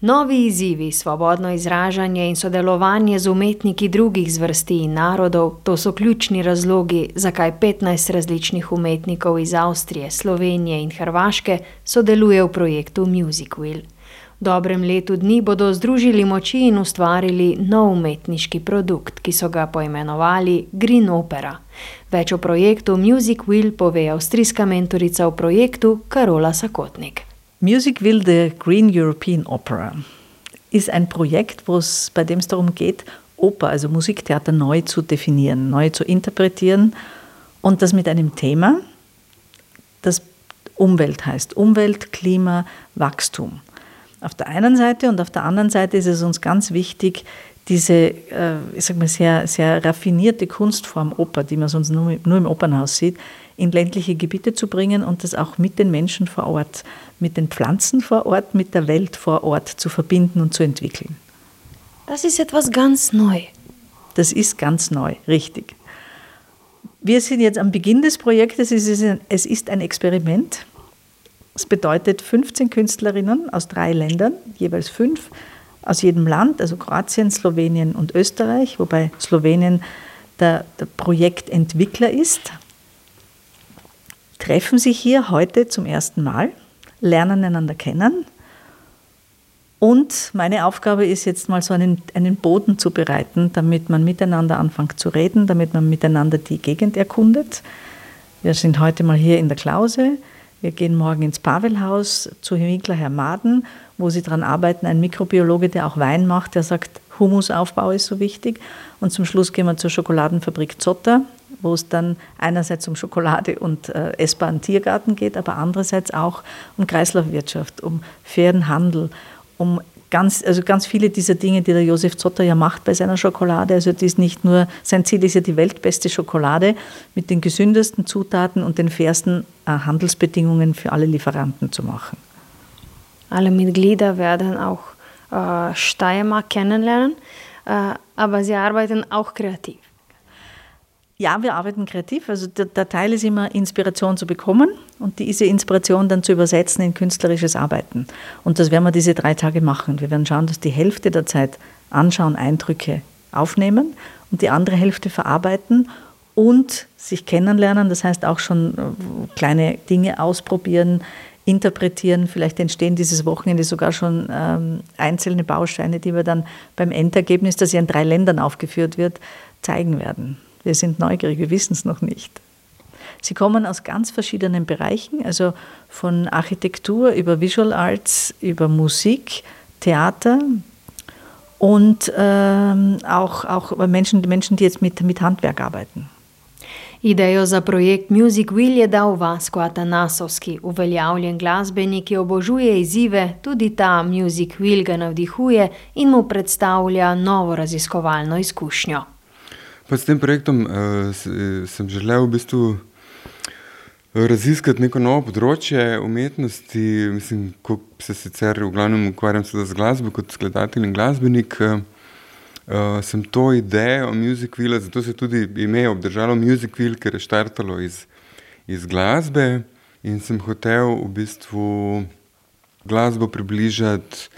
Novi izzivi, svobodno izražanje in sodelovanje z umetniki drugih zvrsti in narodov, to so ključni razlogi, zakaj 15 različnih umetnikov iz Avstrije, Slovenije in Hrvaške sodeluje v projektu Music Wheel. V dobrem letu dni bodo združili moči in ustvarili nov umetniški produkt, ki so ga poimenovali Green Opera. Več o projektu Music Wheel pove avstrijska mentorica v projektu Karola Sakotnik. Music Will the Green European Opera ist ein Projekt, bei dem es darum geht, Oper, also Musiktheater neu zu definieren, neu zu interpretieren und das mit einem Thema, das Umwelt heißt. Umwelt, Klima, Wachstum. Auf der einen Seite und auf der anderen Seite ist es uns ganz wichtig, diese, äh, ich sag mal, sehr, sehr raffinierte Kunstform Oper, die man sonst nur, nur im Opernhaus sieht, in ländliche Gebiete zu bringen und das auch mit den Menschen vor Ort, mit den Pflanzen vor Ort, mit der Welt vor Ort zu verbinden und zu entwickeln. Das ist etwas ganz neu. Das ist ganz neu, richtig. Wir sind jetzt am Beginn des Projektes. Es ist ein, Experiment. Es bedeutet 15 Künstlerinnen aus drei Ländern, jeweils fünf aus jedem Land, also Kroatien, Slowenien und Österreich, wobei Slowenien der, der Projektentwickler ist, treffen sich hier heute zum ersten Mal, lernen einander kennen. Und meine Aufgabe ist jetzt mal so einen, einen Boden zu bereiten, damit man miteinander anfängt zu reden, damit man miteinander die Gegend erkundet. Wir sind heute mal hier in der Klause. Wir gehen morgen ins Pavelhaus zu Winkler Herr Maden, wo sie daran arbeiten, ein Mikrobiologe, der auch Wein macht, der sagt, Humusaufbau ist so wichtig. Und zum Schluss gehen wir zur Schokoladenfabrik Zotter, wo es dann einerseits um Schokolade und äh, essbaren Tiergarten geht, aber andererseits auch um Kreislaufwirtschaft, um fairen Handel, um ganz, also ganz viele dieser Dinge, die der Josef Zotter ja macht bei seiner Schokolade. Also die ist nicht nur, sein Ziel ist ja die weltbeste Schokolade mit den gesündesten Zutaten und den fairsten äh, Handelsbedingungen für alle Lieferanten zu machen. Alle Mitglieder werden auch äh, Steiermark kennenlernen, äh, aber sie arbeiten auch kreativ. Ja, wir arbeiten kreativ. Also der, der, Teil ist immer Inspiration zu bekommen und diese Inspiration dann zu übersetzen in künstlerisches Arbeiten. Und das werden wir diese drei Tage machen. Wir werden schauen, dass die Hälfte der Zeit anschauen, Eindrücke aufnehmen und die andere Hälfte verarbeiten und sich kennenlernen. Das heißt auch schon äh, kleine Dinge ausprobieren, interpretieren. Vielleicht entstehen dieses Wochenende sogar schon ähm, einzelne Bausteine, die wir dann beim Endergebnis, das ja in drei Ländern aufgeführt wird, zeigen werden. Wir sind neugierig, wir wissen es noch nicht. Sie kommen aus ganz verschiedenen Bereichen, also von Architektur über Visual Arts, über Musik, Theater und ähm, auch, auch Menschen, Menschen, die jetzt mit, mit Handwerk arbeiten. Idejo za projekt Music Will je dal Vasko Atanasovski, uveljavljen glasbenik, ki obožuje izzive, tudi ta Music Will ga navdihuje in mu predstavlja novo raziskovalno izkušnjo. Pa s tem projektom uh, sem želel v bistvu raziskati neko novo področje umetnosti. Mislim, ko se sicer v glavnem ukvarjam z glasbo kot skladatelj in glasbenik. Uh, uh, sem to idejo Music Wheel, zato se je tudi ime obdržalo Music Wheel, ker je štartalo iz, iz glasbe in sem hotel v bistvu glasbo približati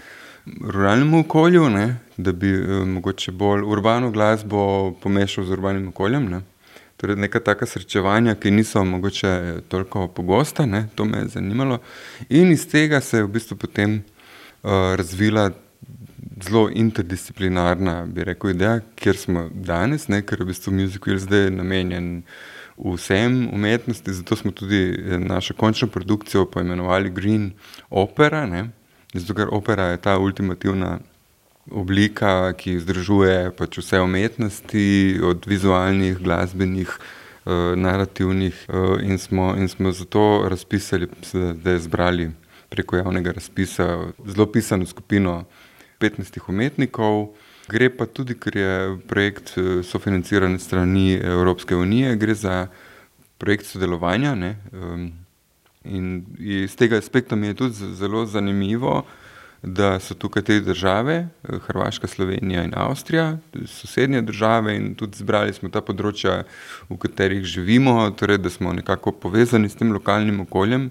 ruralnemu okolju, ne? da bi uh, mogoče bolj urbano glasbo pomešal z urbanim okoljem. Ne? Torej, neka taka srečevanja, ki niso mogoče toliko pogosta, ne? to me je zanimalo. In iz tega se je v bistvu potem uh, razvila zelo interdisciplinarna, bi rekel, ideja, kjer smo danes, ne, ker je v bistvu muzikal zdaj namenjen vsem umetnosti, zato smo tudi eh, našo končno produkcijo poimenovali Green Opera, ne, zato ker opera je ta ultimativna oblika, ki združuje pač vse umetnosti, od vizualnih, glasbenih, uh, narativnih uh, in, smo, in smo zato razpisali, da je zbrali preko javnega razpisa zelo pisano skupino 15 umetnikov. Gre pa tudi, ker je projekt eh, sofinanciran strani Evropske unije, gre za projekt sodelovanja. Ne? In iz tega aspekta mi je tudi zelo zanimivo, da so tukaj te države, eh, Hrvaška, Slovenija in Avstrija, sosednje države, in tudi zbrali smo ta področja, v katerih živimo, torej da smo nekako povezani s tem lokalnim okoljem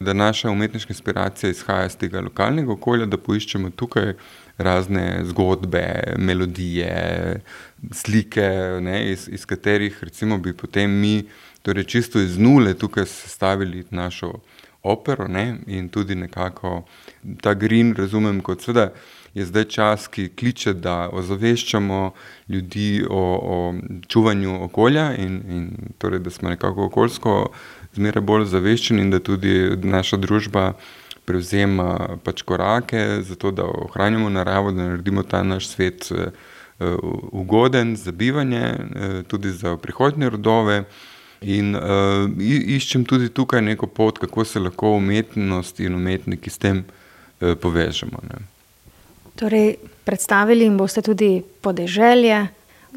da naša umetniška inspiracija izhaja iz tega lokalnega okolja, da poiščemo tukaj razne zgodbe, melodije, slike, ne, iz, iz katerih recimo, bi potem mi, torej čisto iz nule, tukaj sestavili našo opero ne, in tudi nekako ta green razumem kot seveda. Je zdaj čas, ki kliče, da ozaveščamo ljudi o, o čuvanju okolja, in, in torej, da smo nekako okoljsko zmeraj bolj zaveščeni, in da tudi naša družba prevzema pač korake za to, da ohranjamo naravo, da naredimo ta naš svet eh, eh, ugoden za bivanje, eh, tudi za prihodnje rodove. In uh, iščem tudi tukaj neko pot, kako se lahko umetnost in umetniki s tem uh, povežemo. Ne. Torej, predstavili jim boste tudi podeželje,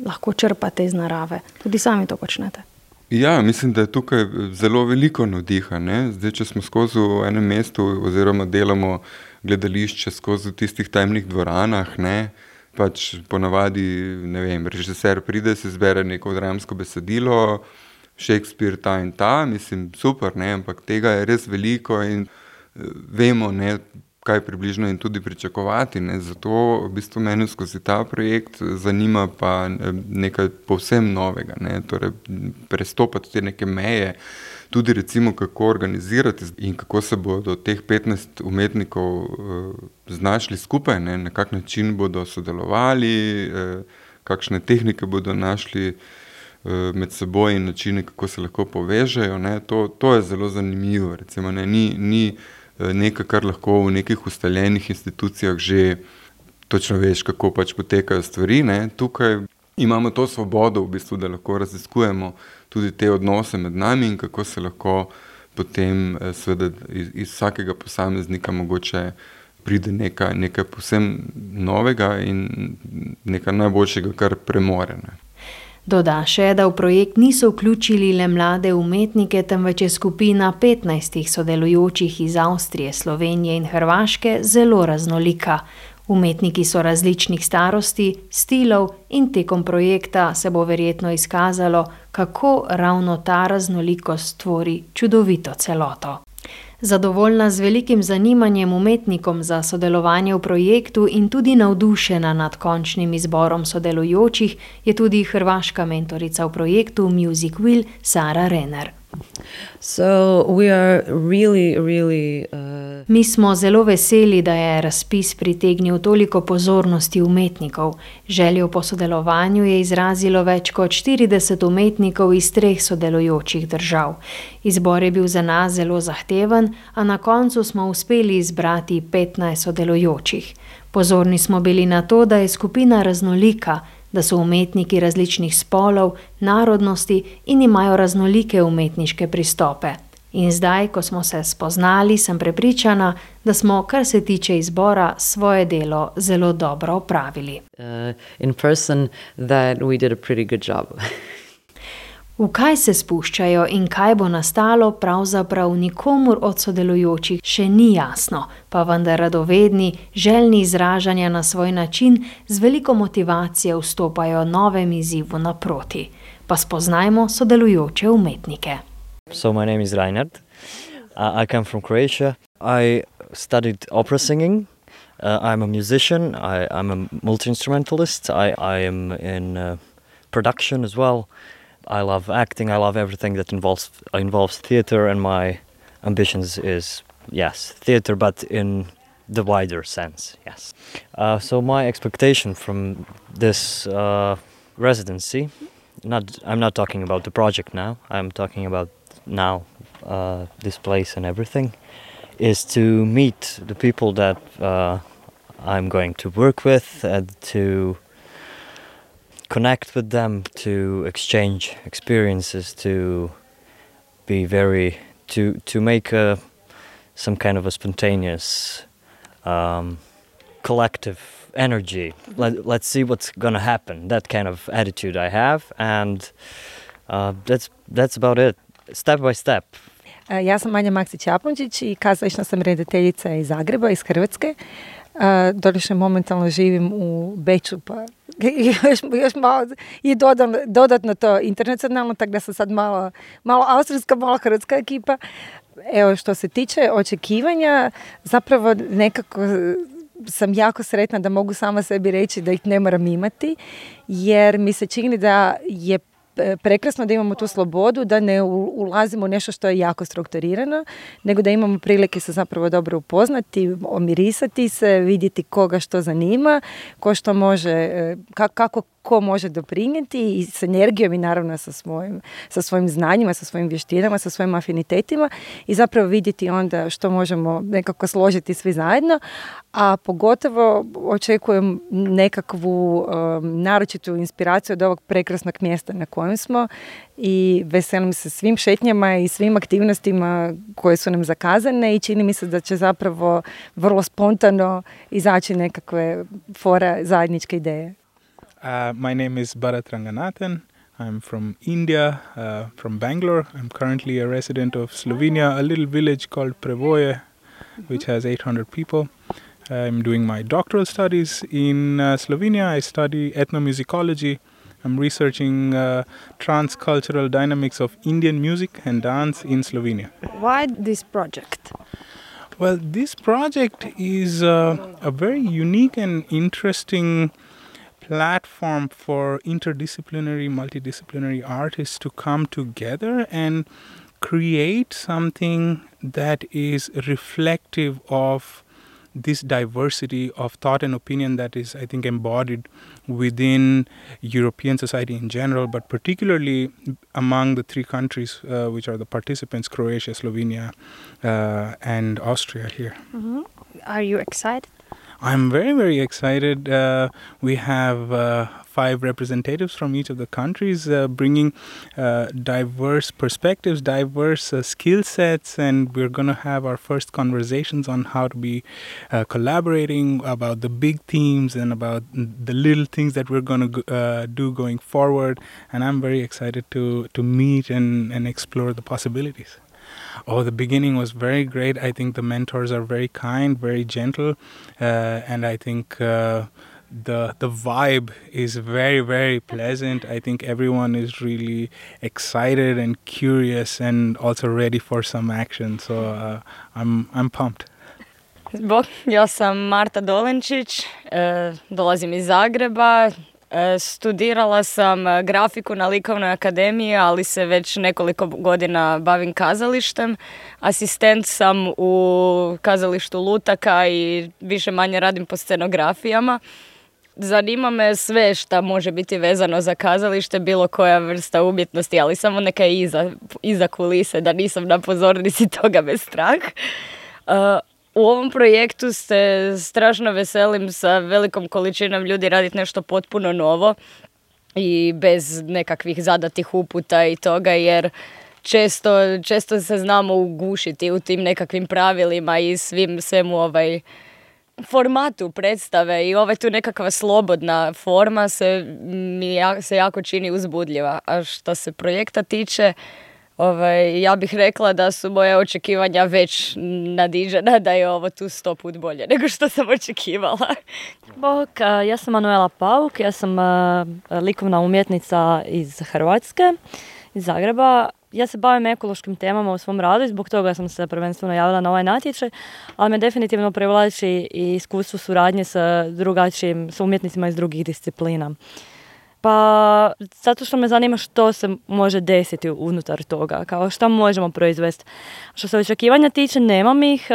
lahko črpate iz narave, tudi sami to počnete. Ja, mislim, da je tukaj zelo veliko navdiha. Zdaj, če smo skozi v enem mestu, oziroma delamo gledališče skozi tistih temnih dvoranah, ne, pač ponavadi, ne vem, režiser pride, se zbere neko dramsko besedilo, Shakespeare ta in ta, mislim, super, ne, ampak tega je res veliko in eh, vemo, ne, kaj približno in tudi pričakovati. Ne. Zato v bistvu meni skozi ta projekt zanima pa nekaj povsem novega, ne. torej prestopati te neke meje, tudi recimo kako organizirati in kako se bodo teh 15 umetnikov uh, znašli skupaj, ne. na kak način bodo sodelovali, uh, kakšne tehnike bodo našli uh, med seboj in načine, kako se lahko povežejo. To, to je zelo zanimivo. Recimo, ne. ni, ni Eh, nekaj, kar lahko v nekih ustaljenih institucijah že točno veš, kako pač potekajo stvari. Ne. Tukaj imamo to svobodo, v bistvu, da lahko raziskujemo tudi te odnose med nami in kako se lahko potem eh, seveda, iz, iz vsakega posameznika mogoče pride nekaj, nekaj posebno novega in nekaj najboljšega, kar premore. Ne. Doda še, da v projekt niso vključili le mlade umetnike, temveč je skupina 15 sodelujočih iz Avstrije, Slovenije in Hrvaške zelo raznolika. Umetniki so različnih starosti, stilov in tekom projekta se bo verjetno izkazalo, kako ravno ta raznolikost tvori čudovito celoto. Zadovoljna z velikim zanimanjem umetnikom za sodelovanje v projektu in tudi navdušena nad končnim izborom sodelujočih, je tudi hrvaška mentorica v projektu Music Will Sara Renner. Really, really, uh... Mi smo zelo veseli, da je razpis pritegnil toliko pozornosti umetnikov. Željo po sodelovanju je izrazilo več kot 40 umetnikov iz treh sodelujočih držav. Izbor je bil za nas zelo zahteven, a na koncu smo uspeli izbrati 15 sodelujočih. Pozorni smo bili na to, da je skupina raznolika da so umetniki različnih spolov, narodnosti in imajo raznolike umetniške pristope. In zdaj, ko smo se spoznali, sem prepričana, da smo, kar se tiče izbora, svoje delo zelo dobro opravili. Uh, V kaj se spuščajo in kaj bo nastalo, pravzaprav nikomur od sodelujočih še ni jasno, pa vendar radovedni, željni izražanja na svoj način, z veliko motivacijo vstopajo novem izzivu naproti. Pa spoznajmo sodelujoče umetnike. So, my name is Reinhard. Uh, I come from Croatia. I studied opera singing. Uh, I'm a musician. I, I'm a multi instrumentalist. I, I am in uh, production as well. I love acting. I love everything that involves involves theater, and my ambitions is yes, theater, but in the wider sense. Yes. Uh, so my expectation from this uh, residency, not I'm not talking about the project now. I'm talking about now uh, this place and everything, is to meet the people that uh, I'm going to work with and to connect with them, to exchange experiences, to be very to to make a some kind of a spontaneous um, collective energy. Let, let's see what's gonna happen. That kind of attitude I have, and uh, that's that's about it. Step by step. Ja sam Manja Maksić Japončić i kazališna sam rediteljica iz Zagreba, iz Hrvatske. Doduše momentalno živim u Beču, pa još, još malo i dodam, dodatno to internacionalno, tako da sam sad malo, malo austrijska, malo hrvatska ekipa. evo što se tiče očekivanja, zapravo nekako sam jako sretna da mogu sama sebi reći da ih ne moram imati, jer mi se čini da je prekrasno da imamo tu slobodu, da ne ulazimo u nešto što je jako strukturirano, nego da imamo prilike se zapravo dobro upoznati, omirisati se, vidjeti koga što zanima, ko što može, e, kako ko može doprinijeti i s energijom i naravno sa svojim, sa svojim znanjima, sa svojim vještinama, sa svojim afinitetima i zapravo vidjeti onda što možemo nekako složiti svi zajedno, a pogotovo očekujem nekakvu um, naročitu inspiraciju od ovog prekrasnog mjesta na kojem smo i veselim se svim šetnjama i svim aktivnostima koje su nam zakazane i čini mi se da će zapravo vrlo spontano izaći nekakve fora zajedničke ideje. Uh, my name is Bharat Ranganathan. I'm from India, uh, from Bangalore. I'm currently a resident of Slovenia, a little village called Prevoje, which has 800 people. I'm doing my doctoral studies in uh, Slovenia. I study ethnomusicology. I'm researching uh, transcultural dynamics of Indian music and dance in Slovenia. Why this project? Well, this project is uh, a very unique and interesting platform for interdisciplinary, multidisciplinary artists to come together and create something that is reflective of this diversity of thought and opinion that is, I think, embodied within European society in general, but particularly among the three countries uh, which are the participants Croatia, Slovenia, uh, and Austria here. Mm-hmm. Are you excited? I'm very, very excited. Uh, we have uh, five representatives from each of the countries uh, bringing uh, diverse perspectives, diverse uh, skill sets, and we're going to have our first conversations on how to be uh, collaborating about the big themes and about the little things that we're going to do going forward. And I'm very excited to, to meet and, and explore the possibilities. Oh, the beginning was very great. I think the mentors are very kind, very gentle, uh, and I think uh, the the vibe is very very pleasant. I think everyone is really excited and curious, and also ready for some action. So uh, I'm I'm pumped. Bog, ja sam Marta Dolenčić, dolazim iz Zagreba, E, studirala sam e, grafiku na likovnoj akademiji, ali se već nekoliko godina bavim kazalištem. Asistent sam u kazalištu Lutaka i više manje radim po scenografijama. Zanima me sve što može biti vezano za kazalište, bilo koja vrsta umjetnosti, ali samo neka iza, iza kulise, da nisam na pozornici toga bez strah. U ovom projektu se strašno veselim sa velikom količinom ljudi raditi nešto potpuno novo i bez nekakvih zadatih uputa i toga jer često, često se znamo ugušiti u tim nekakvim pravilima i svim svemu ovaj formatu predstave i ovaj tu nekakva slobodna forma se mi se jako čini uzbudljiva. A što se projekta tiče, Ovaj, ja bih rekla da su moje očekivanja već nadiđena, da je ovo tu sto put bolje nego što sam očekivala. Bok, ja sam Manuela Pauk, ja sam likovna umjetnica iz Hrvatske, iz Zagreba. Ja se bavim ekološkim temama u svom radu i zbog toga sam se prvenstveno javila na ovaj natječaj, ali me definitivno privlači i iskustvo suradnje sa drugačijim, sa umjetnicima iz drugih disciplina. Pa zato što me zanima što se može desiti unutar toga, kao što možemo proizvesti. Što se očekivanja tiče, nemam ih.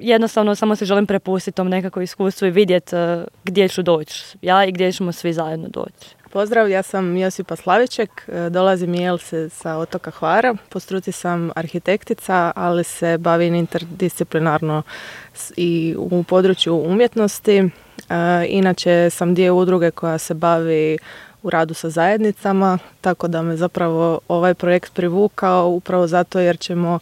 jednostavno samo se želim prepustiti tom nekako iskustvu i vidjeti uh, gdje ću doći. Ja i gdje ćemo svi zajedno doći. Pozdrav, ja sam Josipa Slaviček, e, dolazim i se sa otoka Hvara. Po struci sam arhitektica, ali se bavim interdisciplinarno i u području umjetnosti E, inače sam dio udruge koja se bavi u radu sa zajednicama, tako da me zapravo ovaj projekt privukao upravo zato jer ćemo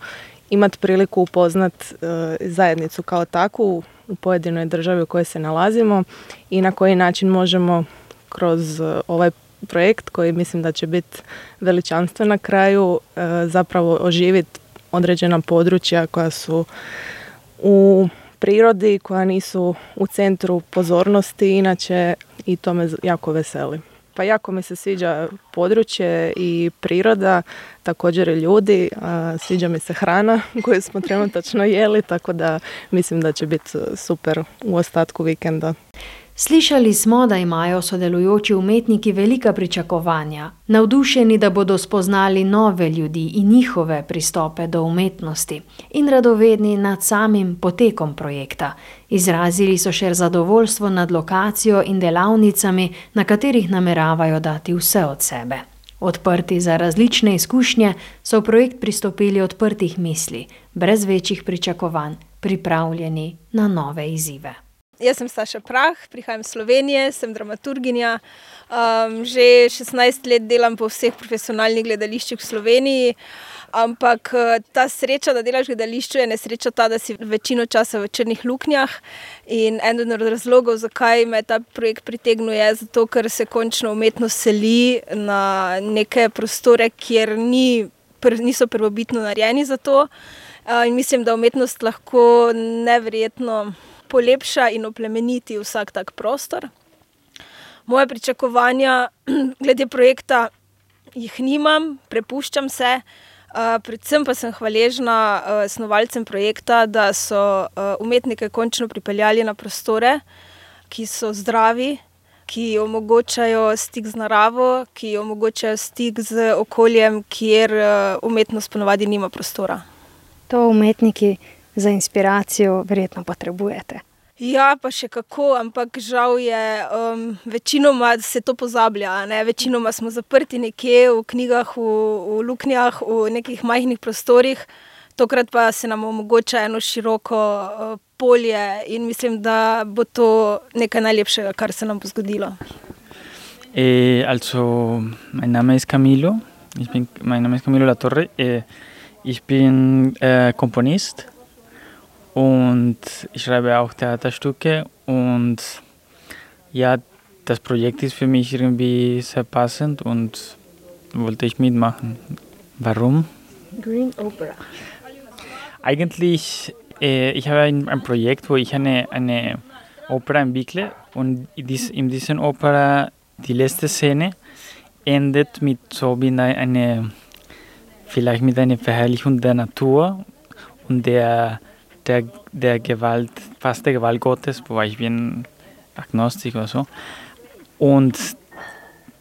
imati priliku upoznat e, zajednicu kao takvu u pojedinoj državi u kojoj se nalazimo i na koji način možemo kroz e, ovaj projekt koji mislim da će biti veličanstven na kraju zapravo oživiti određena područja koja su u prirodi koja nisu u centru pozornosti inače i to me jako veseli. Pa jako mi se sviđa područje i priroda, također i ljudi. Sviđa mi se hrana koju smo trenutačno jeli, tako da mislim da će biti super u ostatku vikenda. Slišali smo, da imajo sodelujoči umetniki velika pričakovanja, navdušeni, da bodo spoznali nove ljudi in njihove pristope do umetnosti, in radovedni nad samim potekom projekta. Izrazili so še zadovoljstvo nad lokacijo in delavnicami, na katerih nameravajo dati vse od sebe. Odprti za različne izkušnje, so v projekt pristopili odprtih misli, brez večjih pričakovanj, pripravljeni na nove izzive. Jaz sem Saša Prah, prihajam iz Slovenije, sem dramaturginja. Um, že 16 let delam po vseh profesionalnih gledališčih v Sloveniji. Ampak uh, ta sreča, da delaš v gledališču, je nesreča ta, da si večino časa v črnih luknjah. In eden od razlogov, zakaj me ta projekt pritegnuje, je zato, ker se končno umetnost seli na neke prostore, kjer ni, pr, niso prvobitno narejeni za to. Uh, in mislim, da umetnost lahko nevrjetno polepša in oplemeniti vsak tak prostor. Moje pričakovanja glede projekta jih nimam, prepuščam se. Uh, predvsem pa sem hvaležna uh, snovalcem projekta, da so uh, umetnike končno pripeljali na prostore, ki so zdravi, ki omogočajo stik z naravo, ki omogočajo stik z okoljem, kjer uh, umetnost ponovadi nima prostora. To umetniki za inspiracijo verjetno potrebujete. Ja, pa še kako, ampak žal je um, večinoma se to pozablja. Ne? Večinoma smo zaprti nekje v knjigah, v, v luknjah, v nekih majhnih prostorih, tokrat pa se nam omogoča eno široko uh, polje in mislim, da bo to nekaj najlepšega, kar se nam bo zgodilo. Eh, also, mein Name ist Camilo. Ich bin, mein Name ist Camilo La Torre. Eh, ich bin äh, Komponist und ich schreibe auch Theaterstücke und ja, das Projekt ist für mich irgendwie sehr passend und wollte ich mitmachen. Warum? Green Opera. Eigentlich, äh, ich habe ein, ein, Projekt, wo ich eine, eine Opera entwickle und in, dies, in dieser Opera die letzte Szene endet mit so wie eine, vielleicht mit einer Verherrlichung der Natur und der der, der Gewalt, fast der Gewalt Gottes, wobei ich bin agnostisch oder so. Und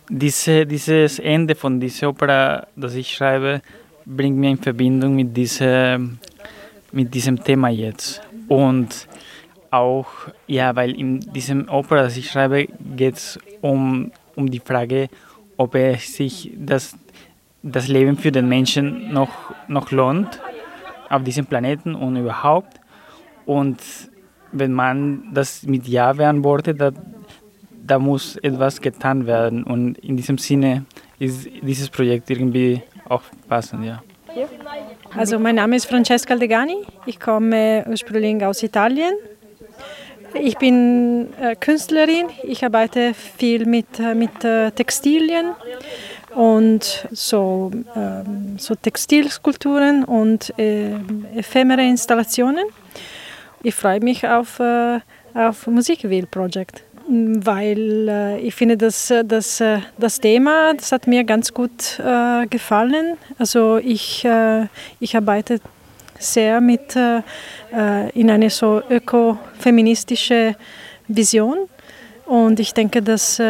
diese, dieses Ende von dieser Opera, das ich schreibe, bringt mir in Verbindung mit, diese, mit diesem Thema jetzt. Und auch, ja, weil in diesem Opera, das ich schreibe, geht es um, um die Frage, ob es sich das, das Leben für den Menschen noch, noch lohnt auf diesem Planeten und überhaupt. Und wenn man das mit Ja beantwortet, da, da muss etwas getan werden. Und in diesem Sinne ist dieses Projekt irgendwie auch passend, ja. Also mein Name ist Francesca Aldegani, ich komme ursprünglich aus Italien. Ich bin äh, Künstlerin, ich arbeite viel mit, äh, mit äh, Textilien und so, ähm, so Textilskulpturen und äh, ephemere Installationen. Ich freue mich auf, äh, auf Musikwheel Project, weil äh, ich finde, dass, dass das Thema, das hat mir ganz gut äh, gefallen. Also ich, äh, ich arbeite sehr mit äh, in eine so ökofeministische Vision und ich denke, dass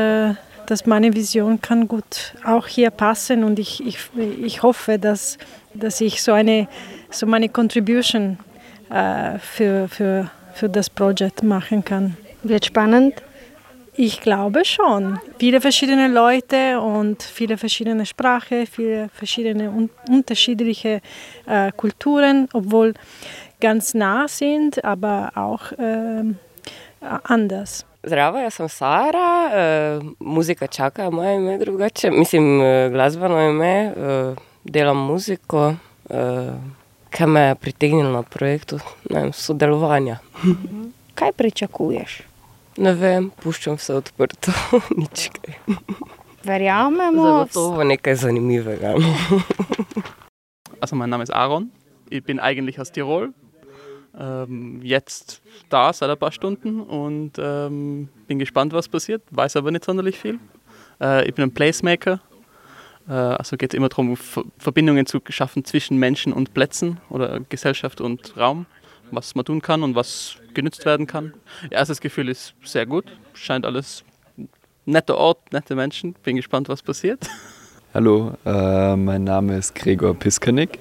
dass meine Vision kann gut auch hier passen und ich, ich, ich hoffe, dass, dass ich so eine so meine Contribution äh, für, für, für das Projekt machen kann. Wird spannend? Ich glaube schon. Viele verschiedene Leute und viele verschiedene Sprachen, viele verschiedene un unterschiedliche äh, Kulturen, obwohl ganz nah sind, aber auch äh, anders. Zdravo, jaz sem Sara, uh, muzika čaka, moje ime drugače. Mislim, uh, glasbeno ime, uh, delam muziko, uh, kaj me je pritegnilo na projektu, ne vem, sodelovanja. kaj pričakuješ? Ne vem, puščam se odprto, nič kaj. Verjamemo. Zagotovo nekaj zanimivega. also, mein Name ist Aaron, ich bin eigentlich aus Tirol. ähm, jetzt da seit ein paar Stunden und ähm, bin gespannt, was passiert. Weiß aber nicht sonderlich viel. Äh, ich bin ein Placemaker. Äh, also geht es immer darum, Verbindungen zu schaffen zwischen Menschen und Plätzen oder Gesellschaft und Raum, was man tun kann und was genützt werden kann. Erstes Gefühl ist sehr gut, scheint alles netter Ort, nette Menschen. Bin gespannt, was passiert. Hallo, äh, mein Name ist Gregor Piskanik.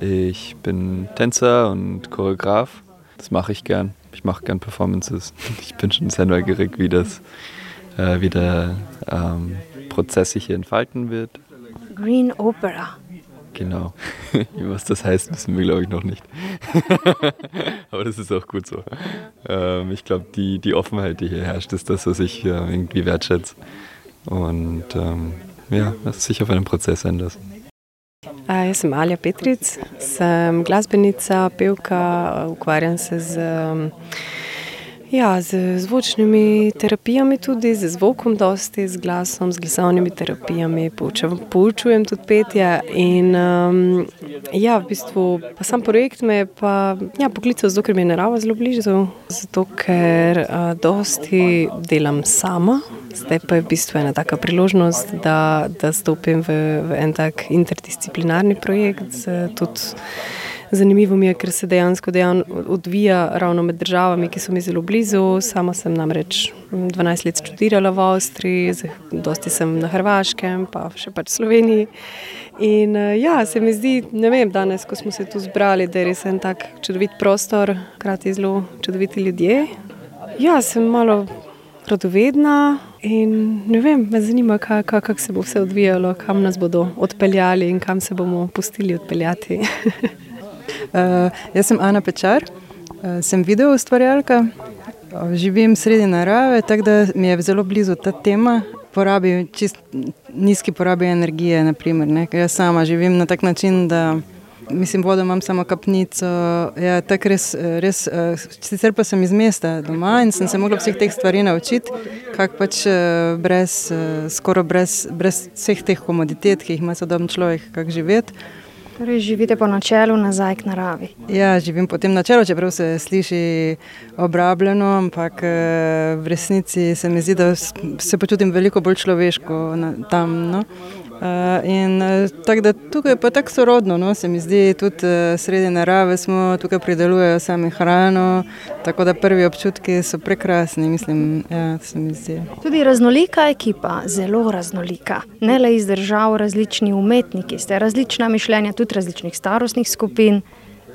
Ich bin Tänzer und Choreograf. Das mache ich gern. Ich mache gern Performances. Ich bin schon sehr neugierig, wie das, äh, wie der ähm, Prozess sich hier entfalten wird. Green Opera. Genau. Was das heißt, wissen wir, glaube ich, noch nicht. Aber das ist auch gut so. Ähm, ich glaube, die, die Offenheit, die hier herrscht, ist das, was ich äh, irgendwie wertschätze. Und ähm, ja, das sich auf einen Prozess einlassen. Jaz sem Alja Petric, sem glasbenica, pevka, ukvarjam se z Ja, z zvočnimi terapijami tudi, z zvokom dosti, z glasom, z glasovnimi terapijami, poučujem tudi petje in um, ja, v bistvu pa sam projekt me je pa ja, poklical zato, ker mi je narava zelo blizu, zato ker uh, dosti delam sama, zdaj pa je v bistvu ena taka priložnost, da, da stopim v, v en tak interdisciplinarni projekt z tudi Zanimivo mi je, ker se dejansko dejan odvija ravno med državami, ki so mi zelo blizu. Sama sem namreč 12 let študirala v Avstriji, dosti sem na Hrvaškem, pa še pač Sloveniji. In ja, se mi zdi, ne vem, danes, ko smo se tu zbrali, da je res en tak čudovit prostor, hkrati zelo čudoviti ljudje. Ja, sem malo radovedna in ne vem, me zanima, kako kak se bo vse odvijalo, kam nas bodo odpeljali in kam se bomo pustili odpeljati. Uh, jaz sem Ana Pečar, uh, sem video ustvarjalka, uh, živim sredi narave, tako da mi je zelo blizu ta tema. Porabi čist nizki porabi energije, naprimer, ne? jaz sama živim na tak način, mislim, vodo imam samo kapnico. Ja, res, res, sicer pa sem iz mesta doma in sem se mogla vseh teh stvari naučiti, kako pač brez, skoraj brez, brez vseh teh komoditet, ki jih ima sodobni človek, kako živeti. Torej, živite po načelu nazaj k naravi. Ja, živim po tem načelu, čeprav se sliši obrabljeno, ampak eh, v resnici se mi zdi, da se počutim veliko bolj človeško tam. No? Uh, in uh, tako da tukaj je pa tako sorodno, no, se mi zdi, tudi uh, sredi narave smo, tukaj pridelujejo sami hrano, tako da prvi občutki so prekrasni, mislim, ja, se mi zdi. Tudi raznolika ekipa, zelo raznolika, ne le iz držav, različni umetniki, ste različna mišljenja, tudi različnih starostnih skupin.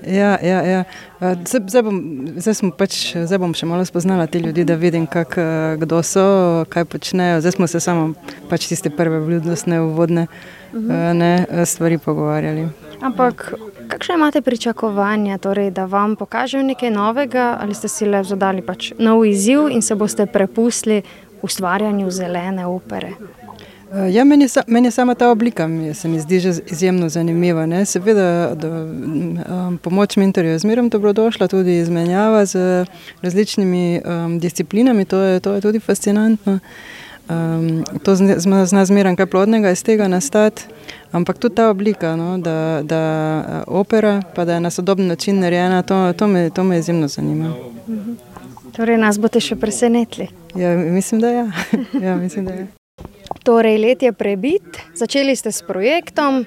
Ja, ja, ja. Zdaj, zdaj, bom, zdaj, pač, zdaj bom še malo spoznala te ljudi, da vidim, kak, kdo so, kaj počnejo. Zdaj smo se samo pač tiste prve vljudnostne uvodne uh -huh. ne, stvari pogovarjali. Ampak kakšne imate pričakovanja, torej, da vam pokažejo nekaj novega ali ste si le zadali pač nov izziv in se boste prepustili ustvarjanju zelene opere? Eh, ja, meni, meni sama ta oblika se mi zdi izjemno zanimiva. Ne? Seveda, da, um, pomoč mentorju je zmeraj dobrodošla, tudi izmenjava z različnimi um, disciplinami, to je, to je tudi fascinantno. Um, to zna, zna zmeraj kaj plodnega iz tega nastati, ampak tudi ta oblika, no? da, da opera, pa da je na sodoben način narejena, to, to, me, to me izjemno zanima. Mhm. Torej, nas boste še presenetili? Ja, mislim, da ja. ja, mislim, da ja. Torej, let je prebit, začeli ste s projektom,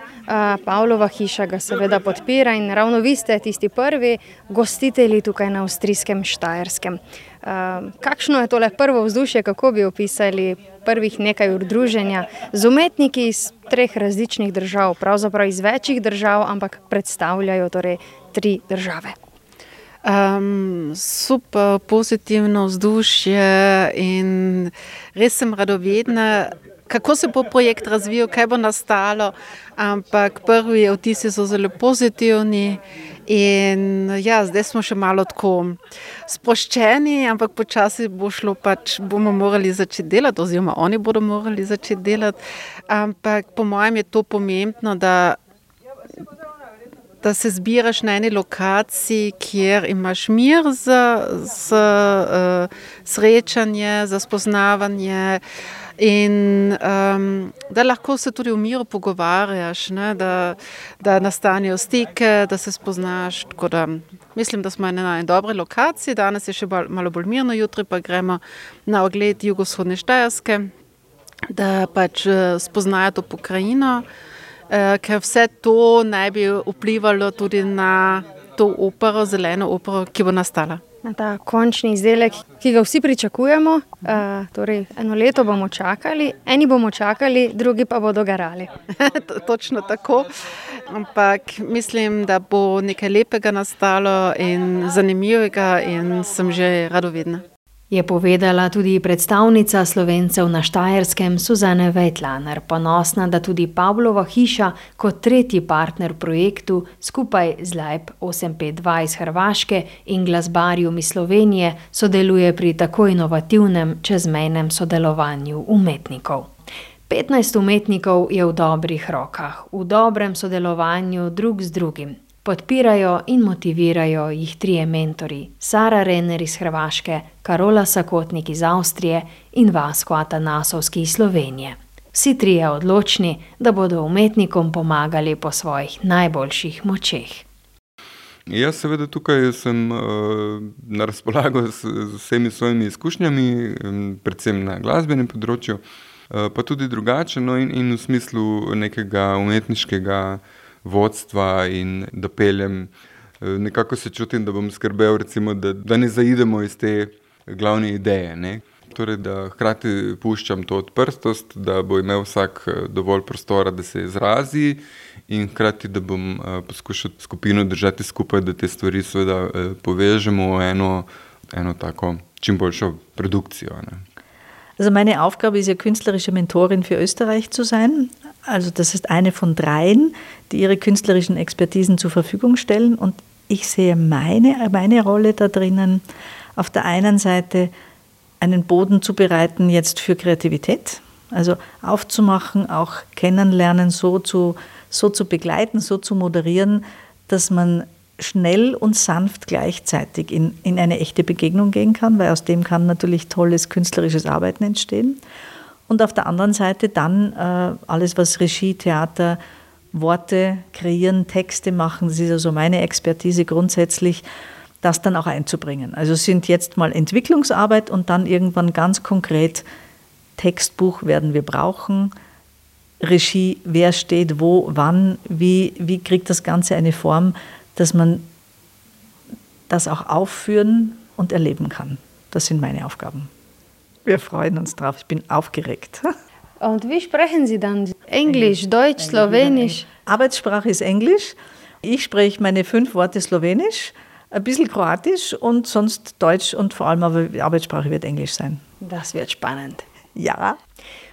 Pavlova hiša ga seveda podpira in ravno vi ste tisti prvi gostitelji tukaj na avstrijskem Štajerskem. Kakšno je tole prvo vzdušje, kako bi opisali prvih nekaj ur druženja z umetniki iz treh različnih držav, pravzaprav iz večjih držav, ampak predstavljajo torej tri države? Um, super pozitivno vzdušje in res sem radovedna, kako se bo projekt razvijal, kaj bo nastalo. Ampak prvi vtisi so zelo pozitivni. In ja, zdaj smo še malo tako sproščeni, ampak počasi bo šlo, pač bomo morali začeti delati, oziroma oni bodo morali začeti delati. Ampak po mojem je to pomembno, da da se zbiraš na eni lokaciji, kjer imaš mir za, za uh, srečanje, za spoznavanje. In um, da lahko se tudi v miru pogovarjaš, ne, da, da nastanejo stike, da se spoznaš. Da, mislim, da smo na eni dobri lokaciji, danes je še bolj, malo bolj mirno, jutri pa gremo na ogled jugovzhodne Štajerske. da pač eh, spoznajo to pokrajino, eh, ker vse to naj bi vplivalo tudi na to opero, zeleno opero, ki bo nastala. Na ta končni izdelek, ki ga vsi pričakujemo, uh, torej eno leto bomo čakali, eni bomo čakali, drugi pa bodo garali. Točno tako. Ampak mislim, da bo nekaj lepega nastalo in zanimivega, in sem že radovedna je povedala tudi predstavnica slovencev na Štajerskem Suzane Vejtlaner, ponosna, da tudi Pavlova hiša kot tretji partner projektu skupaj z Lajb 852 iz Hrvaške in glasbarjem iz Slovenije sodeluje pri tako inovativnem čezmejnem sodelovanju umetnikov. 15 umetnikov je v dobrih rokah, v dobrem sodelovanju drug z drugim. Podpirajo in motivirajo jih trije mentori: Sara Renner iz Hrvaške, Karola Sakotnik iz Avstrije in Vasko Atanasovski iz Slovenije. Vsi trije odločni, da bodo umetnikom pomagali po svojih najboljših močeh. Jaz, seveda, tukaj sem uh, na razpolago z, z vsemi svojimi izkušnjami, predvsem na glasbenem področju, uh, pa tudi drugače, no, in, in v smislu nekega umetniškega vodstva in da peljem. Eh, nekako se čutim, da bom skrbel, recimo, da, da ne zaidemo iz te glavne ideje. Ne? Torej, da hkrati puščam to odprtost, da bo imel vsak eh, dovolj prostora, da se izrazi, in hkrati, da bom eh, poskušal skupino držati skupaj, da te stvari seveda povežemo v eno, eno tako čim boljšo produkcijo. Ne? Also meine Aufgabe ist ja künstlerische Mentorin für Österreich zu sein. Also das ist eine von dreien, die ihre künstlerischen Expertisen zur Verfügung stellen. Und ich sehe meine, meine Rolle da drinnen, auf der einen Seite einen Boden zu bereiten jetzt für Kreativität, also aufzumachen, auch kennenlernen, so zu, so zu begleiten, so zu moderieren, dass man schnell und sanft gleichzeitig in, in eine echte Begegnung gehen kann, weil aus dem kann natürlich tolles künstlerisches Arbeiten entstehen. Und auf der anderen Seite dann äh, alles, was Regie, Theater, Worte kreieren, Texte machen, das ist also meine Expertise grundsätzlich, das dann auch einzubringen. Also es sind jetzt mal Entwicklungsarbeit und dann irgendwann ganz konkret Textbuch werden wir brauchen, Regie, wer steht wo, wann, wie, wie kriegt das Ganze eine Form, dass man das auch aufführen und erleben kann. Das sind meine Aufgaben. Wir freuen uns drauf. Ich bin aufgeregt. Und wie sprechen Sie dann? Englisch, Deutsch, Slowenisch? Arbeitssprache ist Englisch. Ich spreche meine fünf Worte Slowenisch, ein bisschen Kroatisch und sonst Deutsch und vor allem aber die Arbeitssprache wird Englisch sein. Das wird spannend. Ja.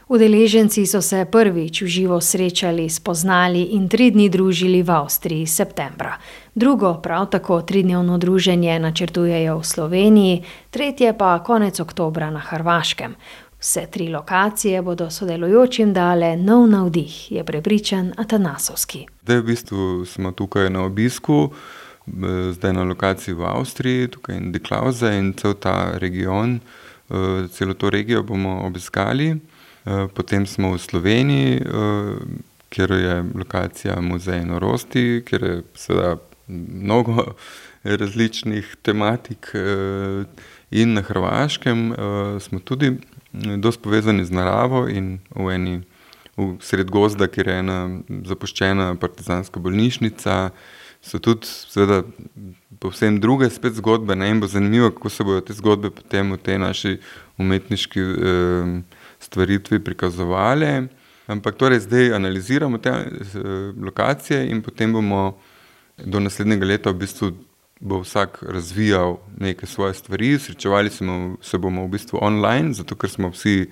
Udeleženci so se prvič v živo srečali, spoznali in tri dni družili v Avstriji septembra. Drugo, prav tako tridnevno druženje načrtujejo v Sloveniji, tretje pa konec oktobra na Hrvaškem. Vse tri lokacije bodo sodelujočim dale nov navdih, je prepričan Atanasovski. Zdaj v bistvu smo tukaj na obisku, zdaj na lokaciji v Avstriji, tukaj in Deklauze in cel ta region, eh, celo to regijo bomo obiskali. Eh, potem smo v Sloveniji, eh, kjer je lokacija Muzeja norosti, kjer je seveda mnogo različnih tematik, eh, in na Hrvaškem smo tudi dosti povezani z naravo in v eni. V sred gozda, kjer je ena zapuščena partizanska bolnišnica, so tudi, seveda, povsem druge spet zgodbe. Ne? In bo zanimivo, kako se bodo te zgodbe potem v tej naši umetniški eh, stvaritvi prikazovali. Ampak torej zdaj analiziramo te eh, lokacije in potem bomo do naslednjega leta v bistvu bo vsak razvijal neke svoje stvari, srečevali smo, se bomo v bistvu online, zato ker smo vsi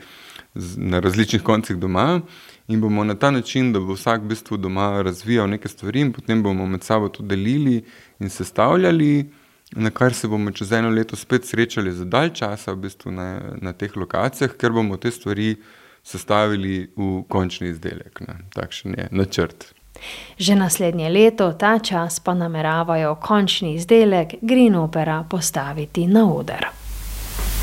na različnih koncih doma. In bomo na ta način, da bo vsak v bistvu doma razvijal neke stvari in potem bomo med sabo to delili in sestavljali na kar se bomo čez eno leto spet srečali za dalj časa v bistvu na, na teh lokacijah, ker bomo te stvari sestavili v končni izdelek. Ne. Takšen je načrt. Že naslednje leto, ta čas pa nameravajo končni izdelek Green Opera postaviti na oder.